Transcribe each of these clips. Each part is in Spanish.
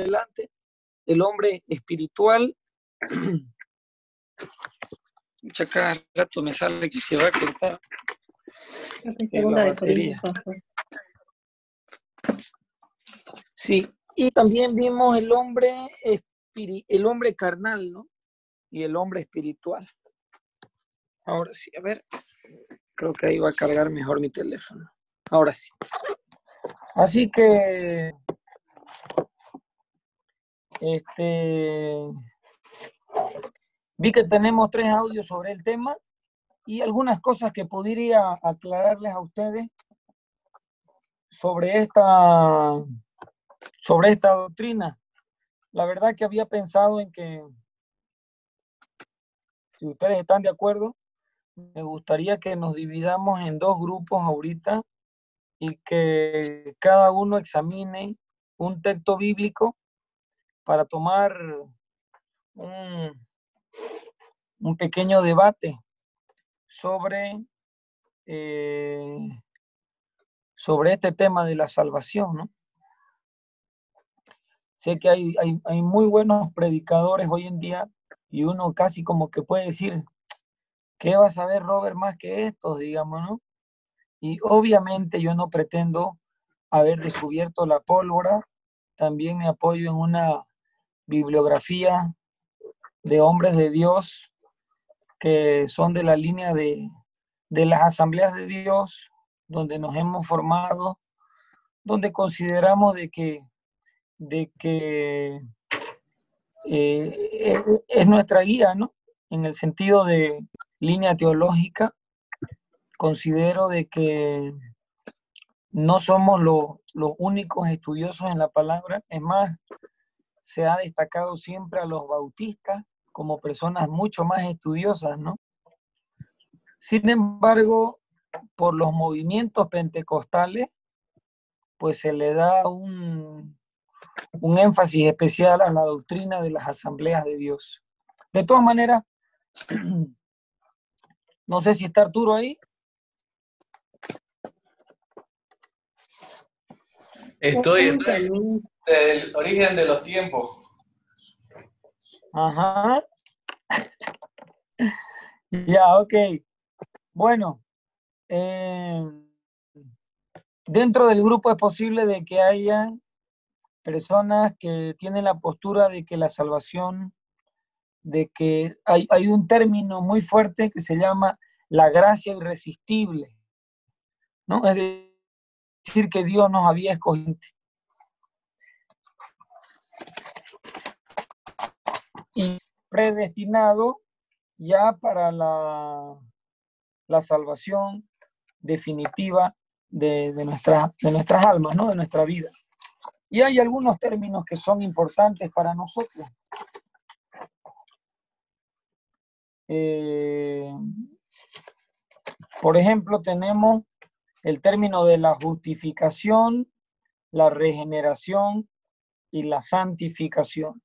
adelante, el hombre espiritual. Mucha cada rato me sale que se va a cortar. La batería. Sí, y también vimos el hombre, el hombre carnal, ¿no? Y el hombre espiritual. Ahora sí, a ver, creo que ahí va a cargar mejor mi teléfono. Ahora sí. Así que, este, vi que tenemos tres audios sobre el tema y algunas cosas que podría aclararles a ustedes sobre esta, sobre esta doctrina. La verdad que había pensado en que, si ustedes están de acuerdo, me gustaría que nos dividamos en dos grupos ahorita y que cada uno examine un texto bíblico para tomar un, un pequeño debate sobre, eh, sobre este tema de la salvación, ¿no? Sé que hay, hay, hay muy buenos predicadores hoy en día y uno casi como que puede decir, ¿qué va a saber Robert más que estos, digamos, no? Y obviamente yo no pretendo haber descubierto la pólvora, también me apoyo en una bibliografía de hombres de Dios que son de la línea de, las asambleas de Dios, donde nos hemos formado, donde consideramos de que, de que eh, es nuestra guía, ¿no? En el sentido de línea teológica, considero de que no somos los únicos estudiosos en la palabra. Es más, se ha destacado siempre a los bautistas como personas mucho más estudiosas, ¿no? Sin embargo, por los movimientos pentecostales, pues se le da un, un énfasis especial a la doctrina de las asambleas de Dios. De todas maneras, no sé si está Arturo ahí. Estoy, en el origen de los tiempos. Ajá. ya, ok. Bueno, eh, dentro del grupo es posible de que haya personas que tienen la postura de que la salvación, de que hay, hay un término muy fuerte que se llama la gracia irresistible, ¿no? Es decir, que Dios nos había escogido. Y predestinado ya para la, la salvación definitiva de, de, de nuestras almas, ¿no? de nuestra vida. Y hay algunos términos que son importantes para nosotros. Eh, por ejemplo, tenemos el término de la justificación, la regeneración y la santificación.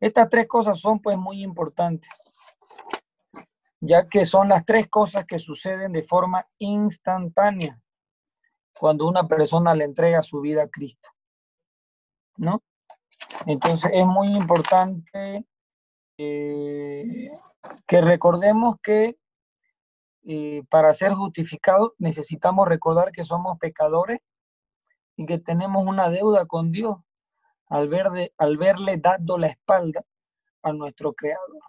Estas tres cosas son pues muy importantes, ya que son las tres cosas que suceden de forma instantánea cuando una persona le entrega su vida a Cristo. ¿No? Entonces es muy importante eh, que recordemos que eh, para ser justificados necesitamos recordar que somos pecadores y que tenemos una deuda con Dios al, ver al verle dando la espalda a nuestro Creador.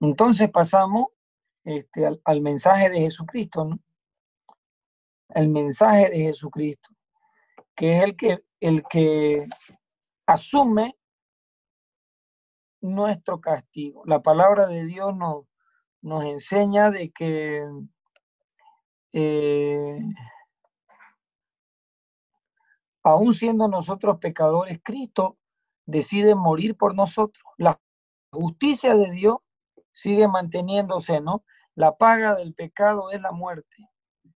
Entonces pasamos este, al, mensaje de Jesucristo, ¿no? El mensaje de Jesucristo, que es el que, el que asume nuestro castigo. La palabra de Dios nos, nos enseña de que eh, aún siendo nosotros pecadores, Cristo decide morir por nosotros. La justicia de Dios sigue manteniéndose, ¿no? La paga del pecado es la muerte.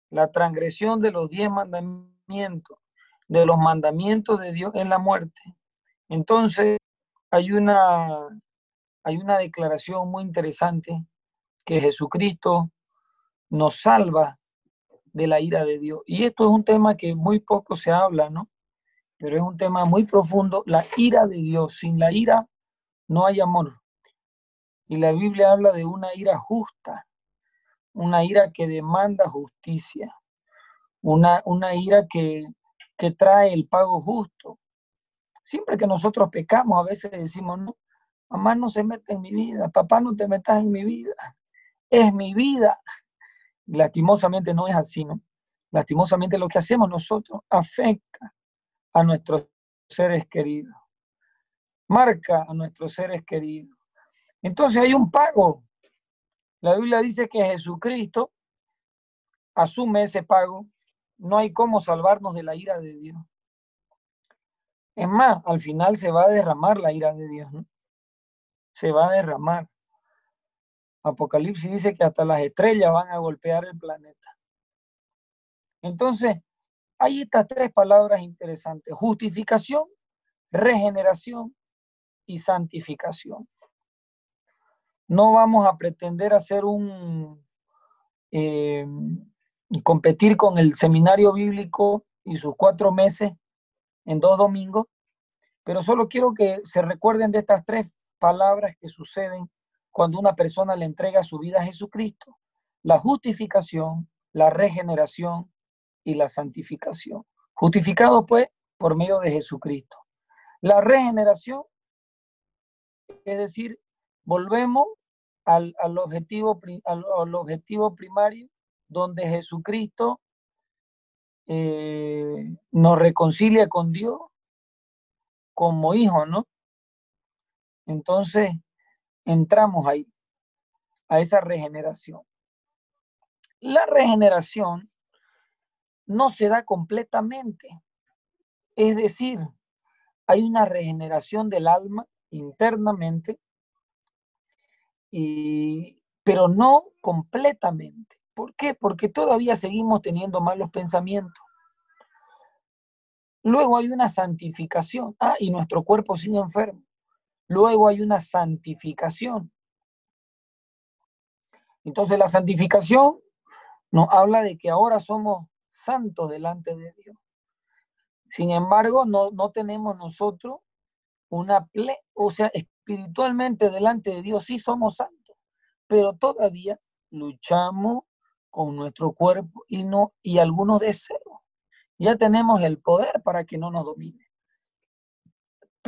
La transgresión de los diez mandamientos, de los mandamientos de Dios es la muerte. Entonces, hay una, hay una declaración muy interesante que Jesucristo nos salva de la ira de Dios. Y esto es un tema que muy poco se habla, ¿no? pero es un tema muy profundo, la ira de Dios. Sin la ira no hay amor. Y la Biblia habla de una ira justa, una ira que demanda justicia, una, una ira que, que trae el pago justo. Siempre que nosotros pecamos, a veces decimos, no, mamá no se mete en mi vida, papá no te metas en mi vida, es mi vida. Lastimosamente no es así, ¿no? Lastimosamente lo que hacemos nosotros afecta a nuestros seres queridos, marca a nuestros seres queridos. Entonces hay un pago. La Biblia dice que Jesucristo asume ese pago. No hay cómo salvarnos de la ira de Dios. Es más, al final se va a derramar la ira de Dios. ¿no? Se va a derramar. Apocalipsis dice que hasta las estrellas van a golpear el planeta. Entonces, hay estas tres palabras interesantes. Justificación, regeneración y santificación. No vamos a pretender hacer un... Eh, competir con el seminario bíblico y sus cuatro meses en dos domingos, pero solo quiero que se recuerden de estas tres palabras que suceden cuando una persona le entrega su vida a Jesucristo. La justificación, la regeneración y la santificación. Justificado pues por medio de Jesucristo. La regeneración, es decir, volvemos al, objetivo, al, objetivo primario donde Jesucristo eh, nos reconcilia con Dios como hijo, ¿no? Entonces, entramos ahí, a esa regeneración. La regeneración no se da completamente. Es decir, hay una regeneración del alma internamente, y, pero no completamente. ¿Por qué? Porque todavía seguimos teniendo malos pensamientos. Luego hay una santificación. Ah, y nuestro cuerpo sigue enfermo. Luego hay una santificación. Entonces la santificación nos habla de que ahora somos santos delante de Dios. Sin embargo, no, no tenemos nosotros una ple, o sea, espiritualmente delante de Dios sí somos santos, pero todavía luchamos con nuestro cuerpo y no y algunos deseos. Ya tenemos el poder para que no nos domine.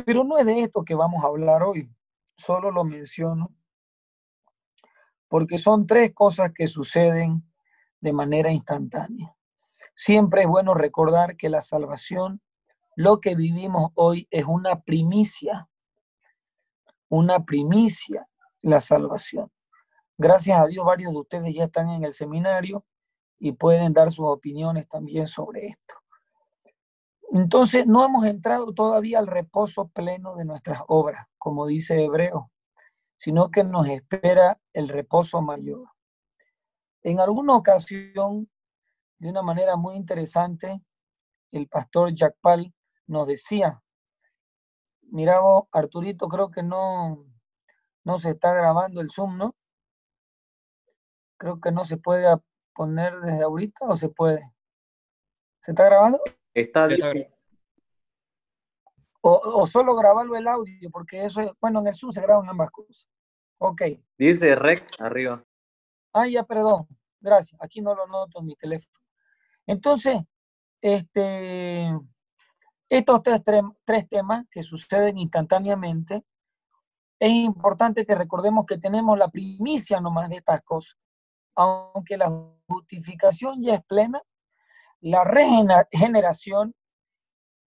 Pero no es de esto que vamos a hablar hoy, solo lo menciono porque son tres cosas que suceden de manera instantánea. Siempre es bueno recordar que la salvación, lo que vivimos hoy es una primicia, una primicia, la salvación. Gracias a Dios, varios de ustedes ya están en el seminario y pueden dar sus opiniones también sobre esto. Entonces, no hemos entrado todavía al reposo pleno de nuestras obras, como dice Hebreo, sino que nos espera el reposo mayor. En alguna ocasión de una manera muy interesante, el pastor Jack Pal nos decía, mira Arturito, creo que no, no se está grabando el Zoom, ¿no? Creo que no se puede poner desde ahorita o se puede. ¿Se está grabando? Está bien. O, o, solo grabarlo el audio, porque eso, es, bueno, en el Zoom se graban ambas cosas. Ok. Dice rec arriba. Ah, ya, perdón. Gracias. Aquí no lo noto en mi teléfono. Entonces, este, estos tres, tres temas que suceden instantáneamente, es importante que recordemos que tenemos la primicia nomás de estas cosas. Aunque la justificación ya es plena, la regeneración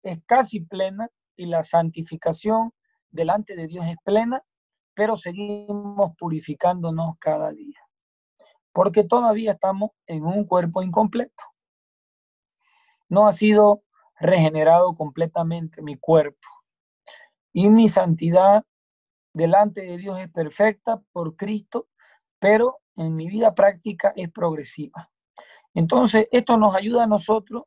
es casi plena y la santificación delante de Dios es plena, pero seguimos purificándonos cada día. Porque todavía estamos en un cuerpo incompleto no ha sido regenerado completamente mi cuerpo. Y mi santidad delante de Dios es perfecta por Cristo, pero en mi vida práctica es progresiva. Entonces, esto nos ayuda a nosotros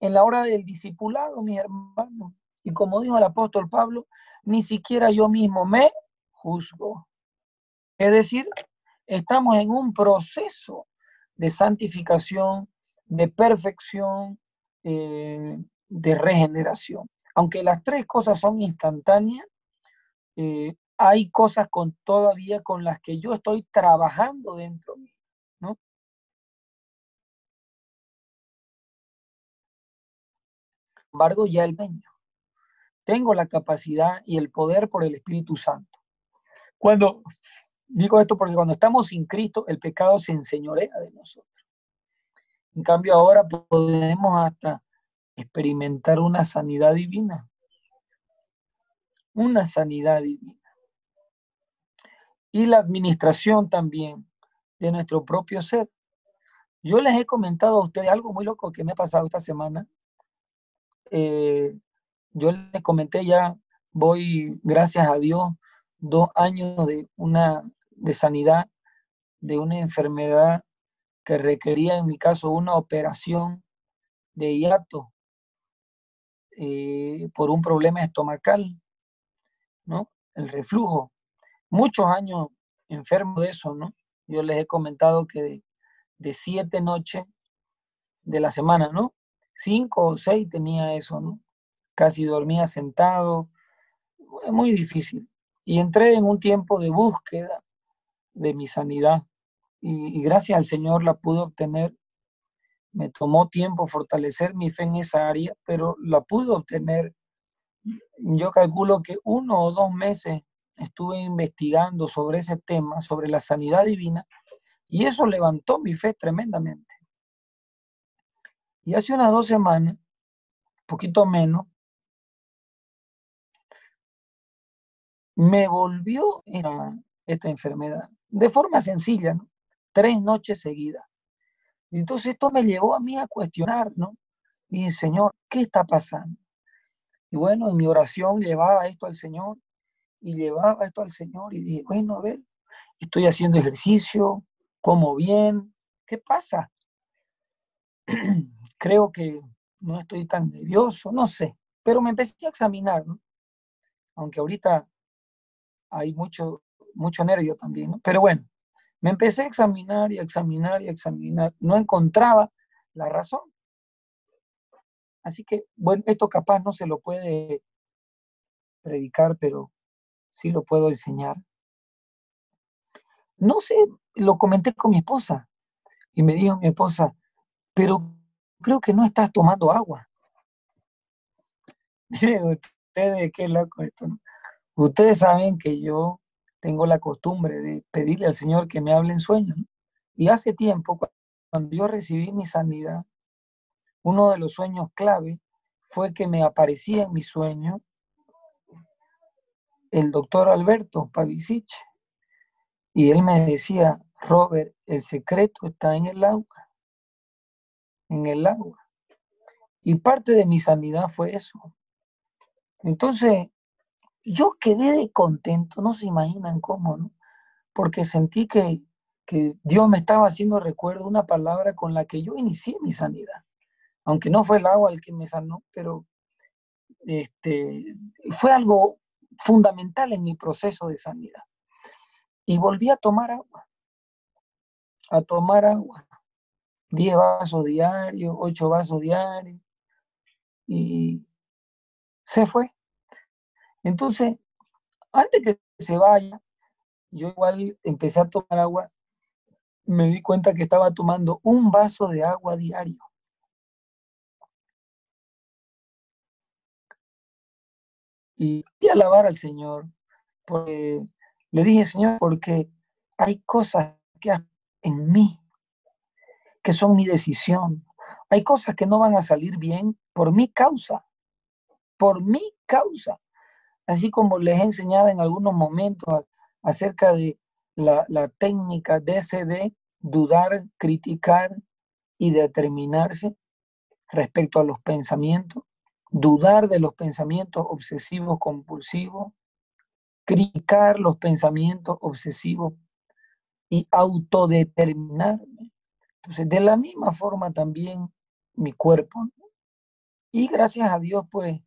en la hora del discipulado, mis hermanos. Y como dijo el apóstol Pablo, ni siquiera yo mismo me juzgo. Es decir, estamos en un proceso de santificación, de perfección, eh, de regeneración. Aunque las tres cosas son instantáneas, eh, hay cosas con, todavía con las que yo estoy trabajando dentro mío, embargo, ya el dueño. Tengo la capacidad y el poder por el Espíritu Santo. Cuando digo esto porque cuando estamos sin Cristo, el pecado se enseñorea de nosotros. En cambio, ahora podemos hasta experimentar una sanidad divina. Una sanidad divina. Y la administración también de nuestro propio ser. Yo les he comentado a ustedes algo muy loco que me ha pasado esta semana. Eh, yo les comenté ya, voy, gracias a Dios, dos años de una de sanidad de una enfermedad que requería en mi caso una operación de hiato eh, por un problema estomacal, ¿no? El reflujo. Muchos años enfermo de eso, ¿no? Yo les he comentado que de, de siete noches de la semana, ¿no? Cinco o seis tenía eso. Casi dormía sentado, muy difícil. Y entré en un tiempo de búsqueda de mi sanidad y, gracias al Señor la pude obtener. Me tomó tiempo fortalecer mi fe en esa área, pero la pude obtener. Yo calculo que uno o dos meses estuve investigando sobre ese tema, sobre la sanidad divina, y eso levantó mi fe tremendamente. Y hace unas dos semanas, poquito menos, me volvió esta enfermedad de forma sencilla, ¿no? tres noches seguidas. Entonces esto me llevó a mí a cuestionar, ¿no? Y dije, Señor, ¿qué está pasando? Y bueno, en mi oración llevaba esto al Señor y llevaba esto al Señor y dije, bueno, a ver, estoy haciendo ejercicio, como bien, ¿qué pasa? Creo que no estoy tan nervioso, no sé, pero me empecé a examinar, ¿no? Aunque ahorita hay mucho, mucho nervio también, ¿no? Pero bueno, me empecé a examinar y a examinar y a examinar. No encontraba la razón. Así que, bueno, esto capaz no se lo puede predicar, pero sí lo puedo enseñar. No sé, lo comenté con mi esposa y me dijo mi esposa, pero creo que no estás tomando agua. ustedes, qué loco esto, ¿no? Ustedes saben que yo tengo la costumbre de pedirle al Señor que me hable en sueños. Y hace tiempo, cuando yo recibí mi sanidad, uno de los sueños clave fue que me aparecía en mi sueño el doctor Alberto Pavicic. Y él me decía, Robert, el secreto está en el agua, en el agua. Y parte de mi sanidad fue eso. Entonces, yo quedé de contento, no se imaginan cómo, ¿no? Porque sentí que, que Dios me estaba haciendo recuerdo una palabra con la que yo inicié mi sanidad. Aunque no fue el agua el que me sanó, pero este, fue algo fundamental en mi proceso de sanidad. Y volví a tomar agua, a tomar agua. 10 vasos diarios, 8 vasos diarios. Y se fue. Entonces, antes que se vaya, yo igual empecé a tomar agua, me di cuenta que estaba tomando un vaso de agua diario. Y fui a alabar al Señor, porque le dije, Señor, porque hay cosas que en mí que son mi decisión. Hay cosas que no van a salir bien por mi causa, por mi causa así como les he enseñado en algunos momentos acerca de la, técnica DCD, dudar, criticar y determinarse respecto a los pensamientos, dudar de los pensamientos obsesivos compulsivos, criticar los pensamientos obsesivos y autodeterminarme. Entonces, de la misma forma también mi cuerpo. Y gracias a Dios, pues,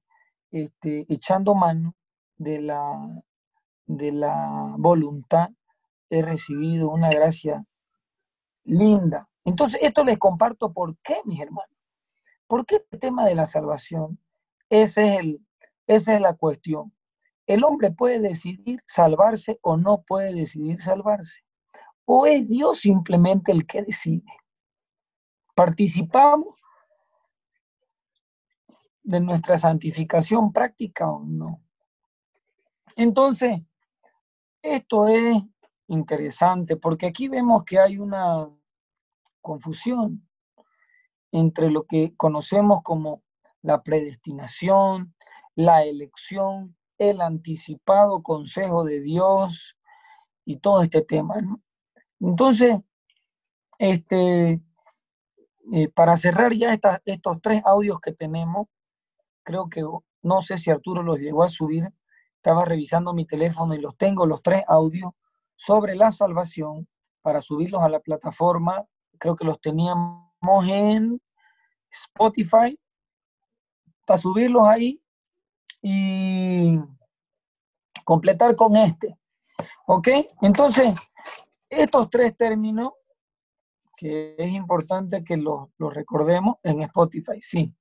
este, echando mano de la, de la voluntad, he recibido una gracia linda. Entonces, esto les comparto por qué, mis hermanos. ¿Por qué este tema de la salvación? Es el, esa es la cuestión. El hombre puede decidir salvarse o no puede decidir salvarse. O es Dios simplemente el que decide. ¿Participamos de nuestra santificación práctica o no? Entonces, esto es interesante porque aquí vemos que hay una confusión entre lo que conocemos como la predestinación, la elección, el anticipado consejo de Dios y todo este tema. Entonces, este, eh, para cerrar ya estos tres audios que tenemos, creo que no sé si Arturo los llegó a subir, estaba revisando mi teléfono y los tengo, los tres audios sobre la salvación para subirlos a la plataforma. Creo que los teníamos en Spotify, para subirlos ahí y completar con este. ¿Ok? Entonces, estos tres términos, que es importante que los recordemos en Spotify, sí.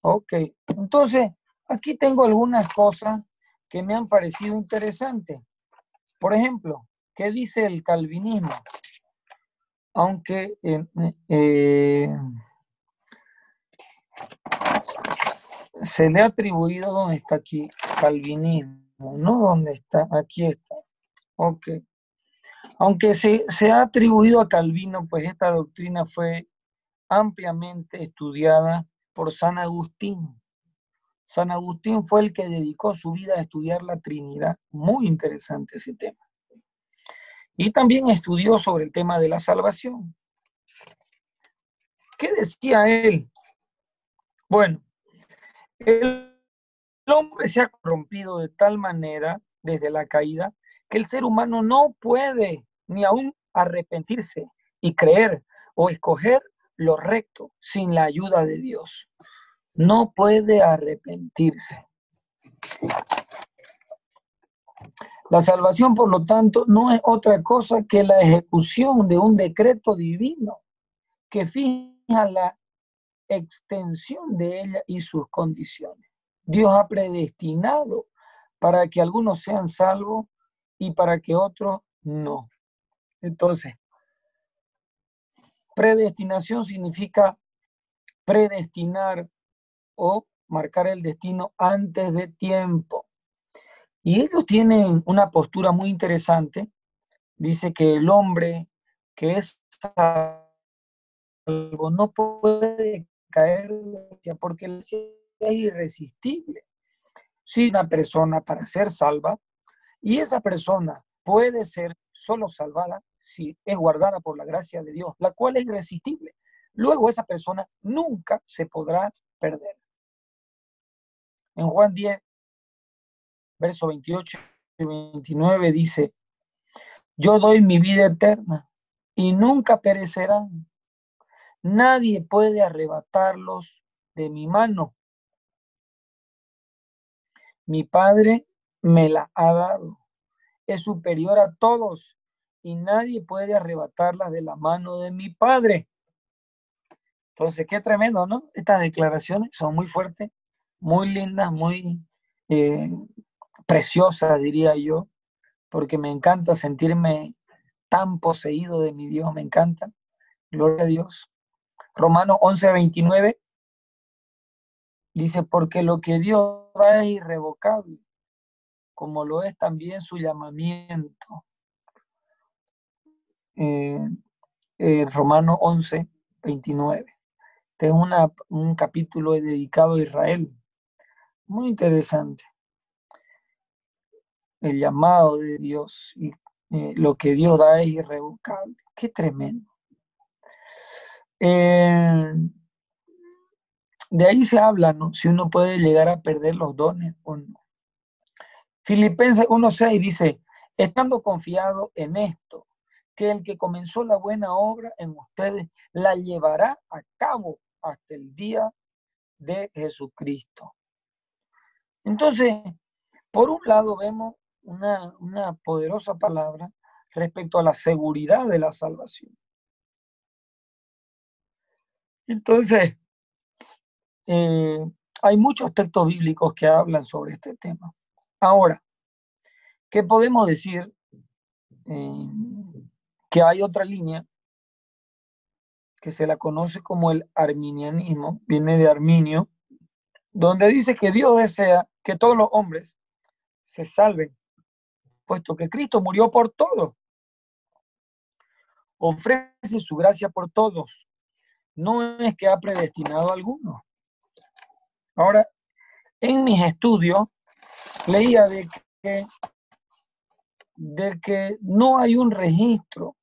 Ok, entonces, aquí tengo algunas cosas que me han parecido interesantes. Por ejemplo, ¿qué dice el calvinismo? Aunque eh, se le ha atribuido, ¿dónde está aquí? Calvinismo, ¿no? ¿Dónde está? Aquí está. Ok. Aunque se, se ha atribuido a Calvino, pues esta doctrina fue ampliamente estudiada por San Agustín. San Agustín fue el que dedicó su vida a estudiar la Trinidad. Muy interesante ese tema. Y también estudió sobre el tema de la salvación. ¿Qué decía él? Bueno, el hombre se ha corrompido de tal manera desde la caída que el ser humano no puede ni aún arrepentirse y creer o escoger lo recto sin la ayuda de Dios. No puede arrepentirse. La salvación, por lo tanto, no es otra cosa que la ejecución de un decreto divino que fija la extensión de ella y sus condiciones. Dios ha predestinado para que algunos sean salvos y para que otros no. Entonces, predestinación significa predestinar o marcar el destino antes de tiempo. Y ellos tienen una postura muy interesante. Dice que el hombre que es salvo no puede caer porque es irresistible. Si una persona para ser salva, y esa persona puede ser solo salvada si es guardada por la gracia de Dios, la cual es irresistible. Luego esa persona nunca se podrá perder. En Juan 10, verso 28 y 29 dice, yo doy mi vida eterna y nunca perecerán. Nadie puede arrebatarlos de mi mano. Mi Padre me la ha dado. Es superior a todos y nadie puede arrebatarla de la mano de mi Padre. Entonces, qué tremendo, ¿no? Estas declaraciones son muy fuertes, muy lindas, muy eh, preciosas, diría yo, porque me encanta sentirme tan poseído de mi Dios, me encanta. Gloria a Dios. Romanos 11, 29 dice, porque lo que Dios da es irrevocable, como lo es también su llamamiento. Eh, eh, Romanos 11, 29. Este es un capítulo dedicado a Israel. Muy interesante. El llamado de Dios y eh, lo que Dios da es irrevocable. Qué tremendo. Eh, de ahí se habla, ¿no? Si uno puede llegar a perder los dones o no. Filipenses 1.6 dice, estando confiado en esto, que el que comenzó la buena obra en ustedes la llevará a cabo hasta el día de Jesucristo. Entonces, por un lado vemos una, poderosa palabra respecto a la seguridad de la salvación. Entonces, eh, hay muchos textos bíblicos que hablan sobre este tema. Ahora, ¿qué podemos decir? Que hay otra línea que se la conoce como el arminianismo, viene de Arminio, donde dice que Dios desea que todos los hombres se salven, puesto que Cristo murió por todos. Ofrece su gracia por todos. No es que ha predestinado a algunos. Ahora, en mis estudios leía de que, de que no hay un registro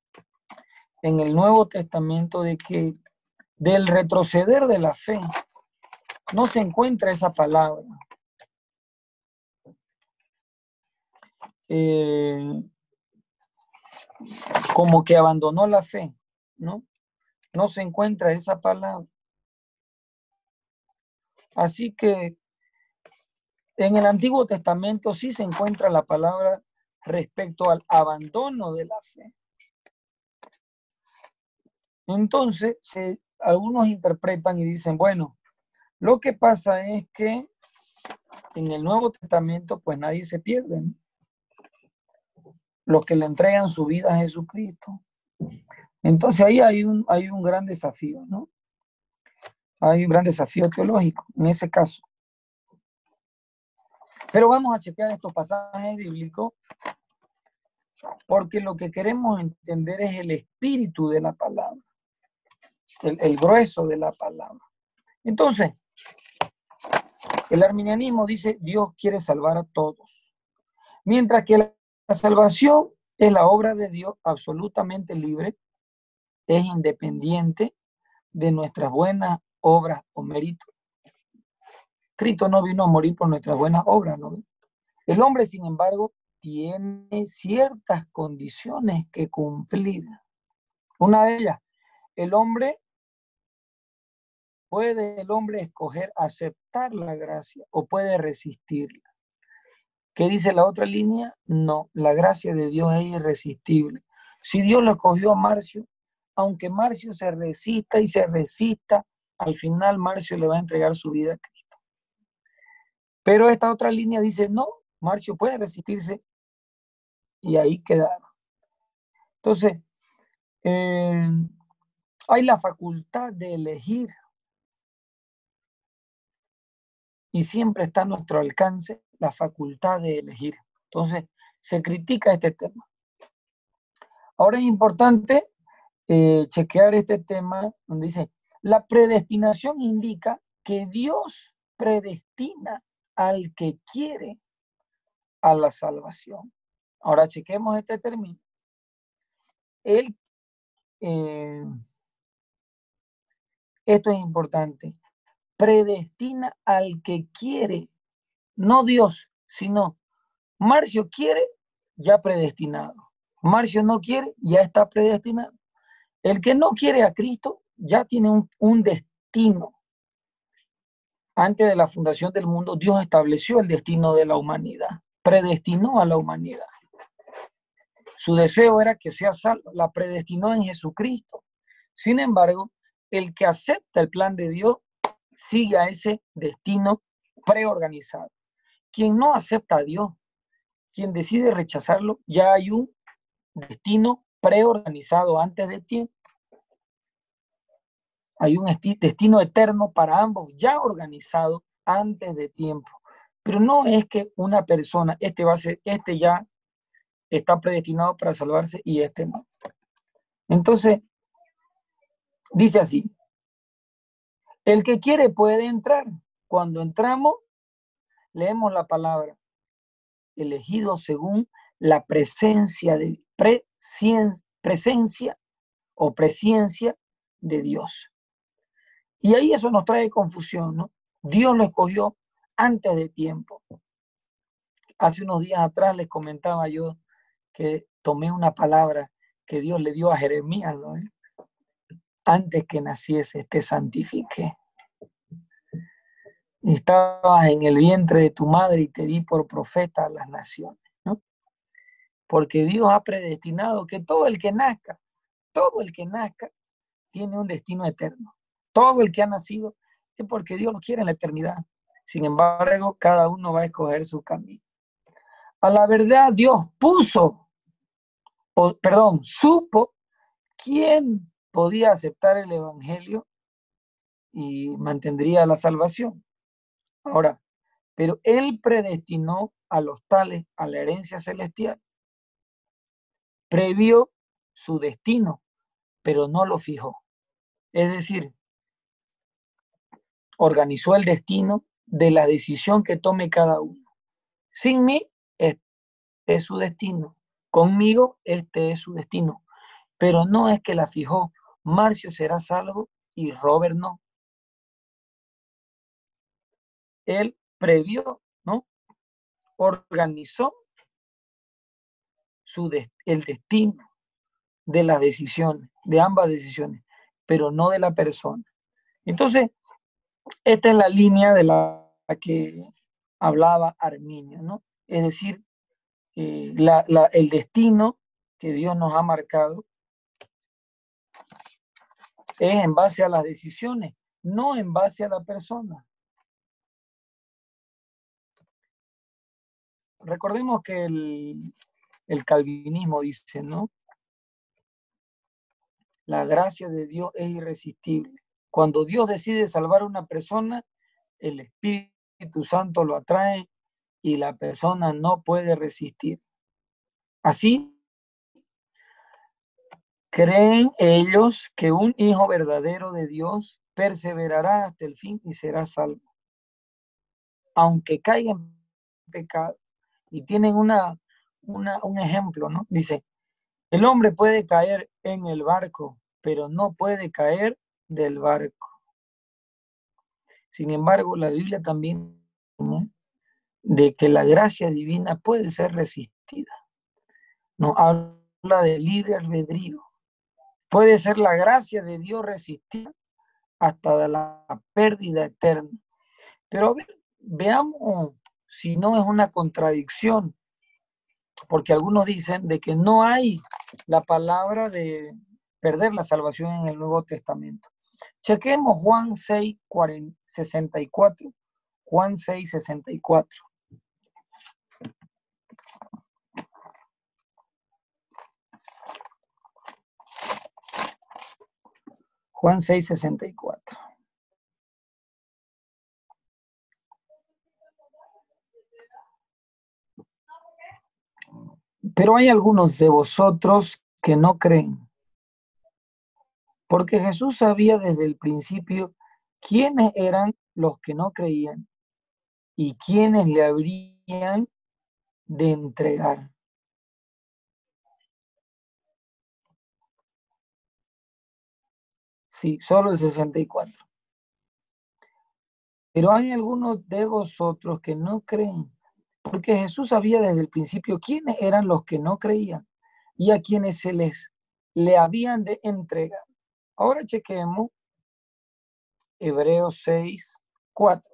en el Nuevo Testamento de que del retroceder de la fe no se encuentra esa palabra. Eh, como que abandonó la fe, ¿no? No se encuentra esa palabra. Así que en el Antiguo Testamento sí se encuentra la palabra respecto al abandono de la fe. Entonces, algunos interpretan y dicen, bueno, lo que pasa es que en el Nuevo Testamento pues nadie se pierde. Los que le entregan su vida a Jesucristo. Entonces ahí hay un, hay un gran desafío, ¿no? Hay un gran desafío teológico en ese caso. Pero vamos a chequear estos pasajes bíblicos porque lo que queremos entender es el espíritu de la palabra, el, grueso de la palabra. Entonces, el arminianismo dice Dios quiere salvar a todos, mientras que la salvación es la obra de Dios absolutamente libre, es independiente de nuestras buenas obras o méritos. Cristo no vino a morir por nuestras buenas obras, ¿no? El hombre, sin embargo, tiene ciertas condiciones que cumplir. Una de ellas, el hombre puede el hombre escoger aceptar la gracia o puede resistirla. ¿Qué dice la otra línea? No, la gracia de Dios es irresistible. Si Dios lo escogió a Marcio, aunque Marcio se resista y se resista, al final Marcio le va a entregar su vida a Cristo. Pero esta otra línea dice, no, Marcio puede resistirse y ahí quedaron. Entonces, eh, hay la facultad de elegir y siempre está a nuestro alcance la facultad de elegir. Entonces, se critica este tema. Ahora es importante eh, chequear este tema donde dice, la predestinación indica que Dios predestina al que quiere a la salvación. Ahora chequemos este término. Él, eh, esto es importante, predestina al que quiere, no Dios, sino Marcio quiere, ya predestinado. Marcio no quiere, ya está predestinado. El que no quiere a Cristo ya tiene un, destino. Antes de la fundación del mundo, Dios estableció el destino de la humanidad, predestinó a la humanidad. Su deseo era que sea salvo, la predestinó en Jesucristo. Sin embargo, el que acepta el plan de Dios sigue a ese destino preorganizado. Quien no acepta a Dios, quien decide rechazarlo, ya hay un destino preorganizado antes de tiempo. Hay un destino eterno para ambos ya organizado antes de tiempo. Pero no es que una persona, este va a ser, este ya está predestinado para salvarse y este no. Entonces, dice así, el que quiere puede entrar. Cuando entramos, leemos la palabra, elegido según la presencia de presencia o presencia de Dios. Y ahí eso nos trae confusión, ¿no? Dios lo escogió antes de tiempo. Hace unos días atrás les comentaba yo que tomé una palabra que Dios le dio a Jeremías, ¿no? Antes que naciese te santifiqué. Estabas en el vientre de tu madre y te di por profeta a las naciones, ¿no? Porque Dios ha predestinado que todo el que nazca, todo el que nazca, tiene un destino eterno. Todo el que ha nacido es porque Dios lo quiere en la eternidad. Sin embargo, cada uno va a escoger su camino. A la verdad, Dios puso, o perdón, supo quién podía aceptar el Evangelio y mantendría la salvación. Ahora, pero Él predestinó a los tales a la herencia celestial. Previó su destino, pero no lo fijó. Es decir, organizó el destino de la decisión que tome cada uno. Sin mí, este es su destino. Conmigo, este es su destino. Pero no es que la fijó. Marcio será salvo y Robert no. Él previó, ¿no? Organizó su el destino de las decisiones, de ambas decisiones, pero no de la persona. Entonces, esta es la línea de la que hablaba Arminio, ¿no? Es decir, eh, el destino que Dios nos ha marcado es en base a las decisiones, no en base a la persona. Recordemos que el, calvinismo dice, ¿no? La gracia de Dios es irresistible. Cuando Dios decide salvar a una persona, el Espíritu Santo lo atrae y la persona no puede resistir. Así, creen ellos que un hijo verdadero de Dios perseverará hasta el fin y será salvo. Aunque caiga en pecado. Y tienen una, un ejemplo, ¿no? Dice, el hombre puede caer en el barco, pero no puede caer del barco. Sin embargo, la Biblia también de que la gracia divina puede ser resistida. Nos habla de libre albedrío. Puede ser la gracia de Dios resistida hasta la pérdida eterna. Pero veamos si no es una contradicción, porque algunos dicen de que no hay la palabra de perder la salvación en el Nuevo Testamento. Chequemos Juan 6, 64. Juan 6, 64. Juan 6, 64. Pero hay algunos de vosotros que no creen. Porque Jesús sabía desde el principio quiénes eran los que no creían y quiénes le habrían de entregar. Sí, solo el 64. Pero hay algunos de vosotros que no creen, porque Jesús sabía desde el principio quiénes eran los que no creían y a quienes se les le habían de entregar. Ahora chequemos Hebreos 6, 4.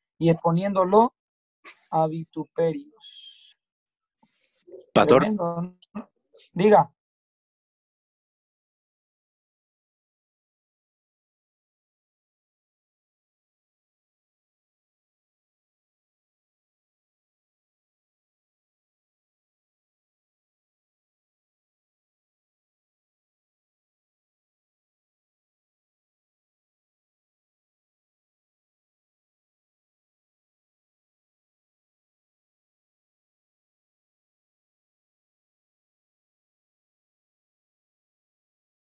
y exponiéndolo a vituperios. Pastor. Diga.